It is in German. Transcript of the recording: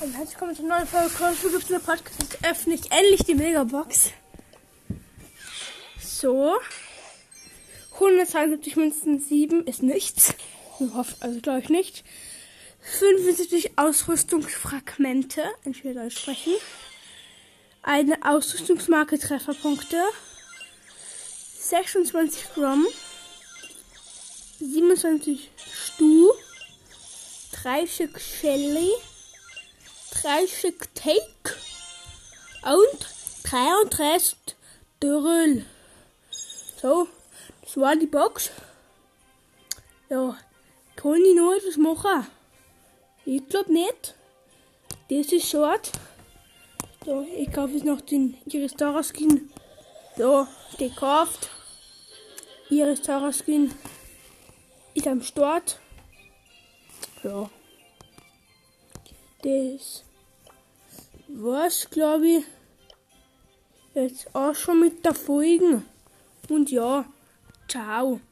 Und herzlich willkommen zu einer neuen Folge Call gibt es eine Podcast. Jetzt öffne ich endlich die Megabox. So. 172 Münzen 7 ist nichts. Also glaube ich nicht. 75 Ausrüstungsfragmente. Entweder Deutsch sprechen. Eine Ausrüstungsmarke Trefferpunkte. 26 Rom. 27 Stu. 3 Stück Shelly. 3 Stück Take. Und 33 Dürrel. So, das war die Box. Ja, kann ich noch etwas machen? Ich glaube nicht. Das ist short. So, ich kaufe jetzt noch den Iris Tara Skin. So, gekauft. Iris Tara Skin ist am Start. Ja. Das war's, glaube ich. Jetzt auch schon mit der Folge. Und ja, ciao.